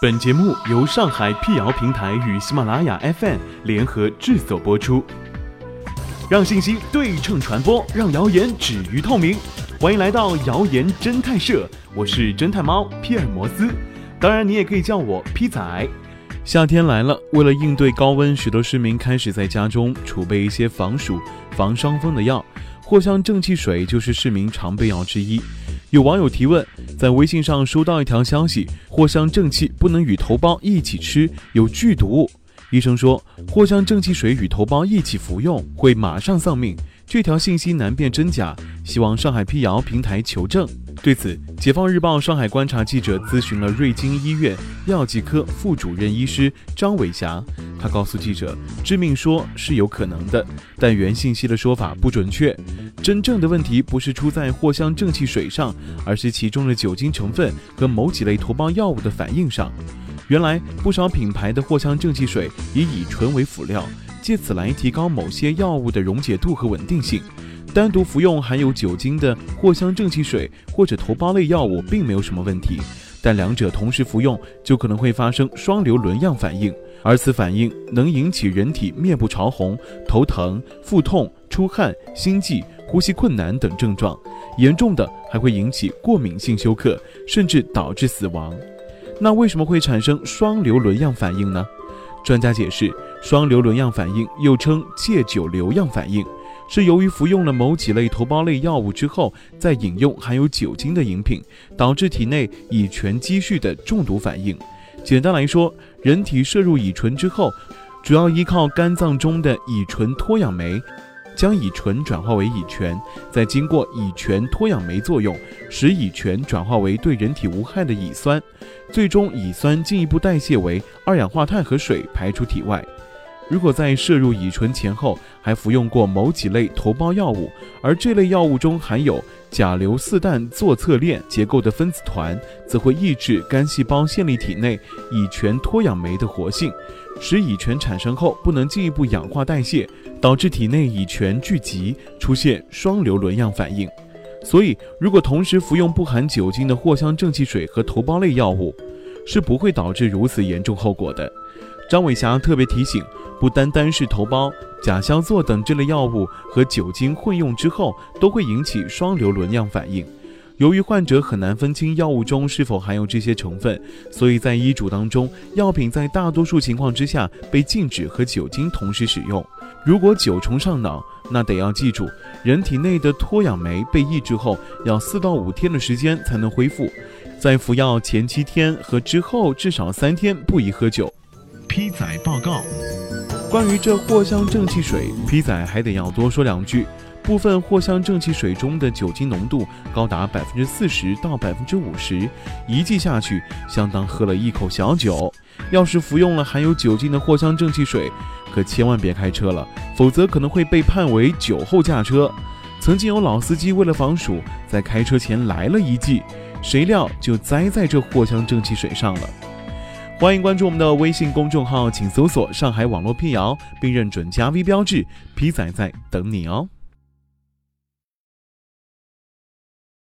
本节目由上海辟谣平台与喜马拉雅 FM 联合制作播出，让信息对称传播，让谣言止于透明。欢迎来到谣言侦探社，我是侦探猫皮尔摩斯，当然你也可以叫我皮仔。夏天来了，为了应对高温，许多市民开始在家中储备一些防暑、防伤风的药，藿香正气水就是市民常备药之一。有网友提问，在微信上收到一条消息，藿香正气不能与头孢一起吃，有剧毒。医生说，藿香正气水与头孢一起服用会马上丧命。这条信息难辨真假，希望上海辟谣平台求证。对此，解放日报上海观察记者咨询了瑞金医院药剂科副主任医师张伟霞，他告诉记者，致命说是有可能的，但原信息的说法不准确。真正的问题不是出在藿香正气水上，而是其中的酒精成分和某几类头孢药物的反应上。原来，不少品牌的藿香正气水以乙醇为辅料。借此来提高某些药物的溶解度和稳定性。单独服用含有酒精的藿香正气水或者头孢类药物并没有什么问题，但两者同时服用就可能会发生双硫仑样反应，而此反应能引起人体面部潮红、头疼、腹痛、出汗、心悸、呼吸困难等症状，严重的还会引起过敏性休克，甚至导致死亡。那为什么会产生双硫仑样反应呢？专家解释。双硫仑样反应又称戒酒硫样反应，是由于服用了某几类头孢类药物之后，再饮用含有酒精的饮品，导致体内乙醛积蓄的中毒反应。简单来说，人体摄入乙醇之后，主要依靠肝脏中的乙醇脱氧酶，将乙醇转化为乙醛，再经过乙醛脱氧酶作用，使乙醛转化为对人体无害的乙酸，最终乙酸进一步代谢为二氧化碳和水排出体外。如果在摄入乙醇前后还服用过某几类头孢药物，而这类药物中含有甲硫四氮唑侧链结构的分子团，则会抑制肝细胞线粒体内乙醛脱氧酶的活性，使乙醛产生后不能进一步氧化代谢，导致体内乙醛聚集，出现双硫仑样反应。所以，如果同时服用不含酒精的藿香正气水和头孢类药物，是不会导致如此严重后果的。张伟霞特别提醒。不单单是头孢、甲硝唑等这类药物和酒精混用之后，都会引起双硫仑样反应。由于患者很难分清药物中是否含有这些成分，所以在医嘱当中，药品在大多数情况之下被禁止和酒精同时使用。如果九重上脑，那得要记住，人体内的脱氧酶被抑制后，要四到五天的时间才能恢复。在服药前七天和之后至少三天不宜喝酒。批载报告。关于这藿香正气水，皮仔还得要多说两句。部分藿香正气水中的酒精浓度高达百分之四十到百分之五十，一剂下去相当喝了一口小酒。要是服用了含有酒精的藿香正气水，可千万别开车了，否则可能会被判为酒后驾车。曾经有老司机为了防暑，在开车前来了一剂，谁料就栽在这藿香正气水上了。欢迎关注我们的微信公众号，请搜索“上海网络辟谣”，并认准加 V 标志，皮仔在等你哦。